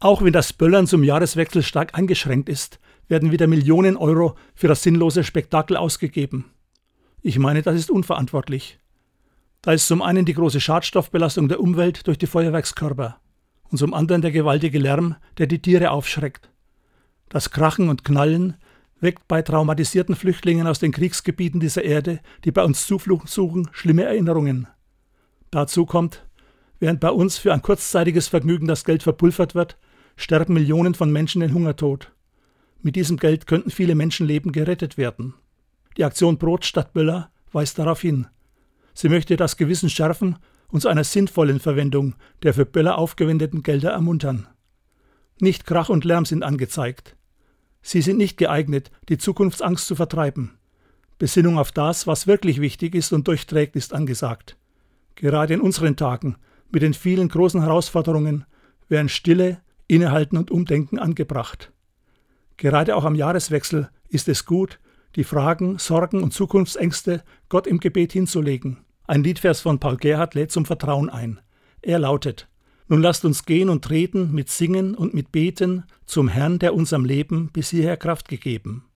Auch wenn das Böllern zum Jahreswechsel stark eingeschränkt ist, werden wieder Millionen Euro für das sinnlose Spektakel ausgegeben. Ich meine, das ist unverantwortlich. Da ist zum einen die große Schadstoffbelastung der Umwelt durch die Feuerwerkskörper und zum anderen der gewaltige Lärm, der die Tiere aufschreckt. Das Krachen und Knallen weckt bei traumatisierten Flüchtlingen aus den Kriegsgebieten dieser Erde, die bei uns Zuflucht suchen, schlimme Erinnerungen. Dazu kommt, während bei uns für ein kurzzeitiges Vergnügen das Geld verpulvert wird, sterben Millionen von Menschen den Hungertod. Mit diesem Geld könnten viele Menschenleben gerettet werden. Die Aktion Brot statt Böller weist darauf hin. Sie möchte das Gewissen schärfen und zu einer sinnvollen Verwendung der für Böller aufgewendeten Gelder ermuntern. Nicht Krach und Lärm sind angezeigt. Sie sind nicht geeignet, die Zukunftsangst zu vertreiben. Besinnung auf das, was wirklich wichtig ist und durchträgt, ist angesagt. Gerade in unseren Tagen, mit den vielen großen Herausforderungen, wären Stille, Innehalten und Umdenken angebracht. Gerade auch am Jahreswechsel ist es gut, die Fragen, Sorgen und Zukunftsängste Gott im Gebet hinzulegen. Ein Liedvers von Paul Gerhardt lädt zum Vertrauen ein. Er lautet: Nun lasst uns gehen und treten mit Singen und mit Beten zum Herrn, der unserem Leben bis hierher Kraft gegeben.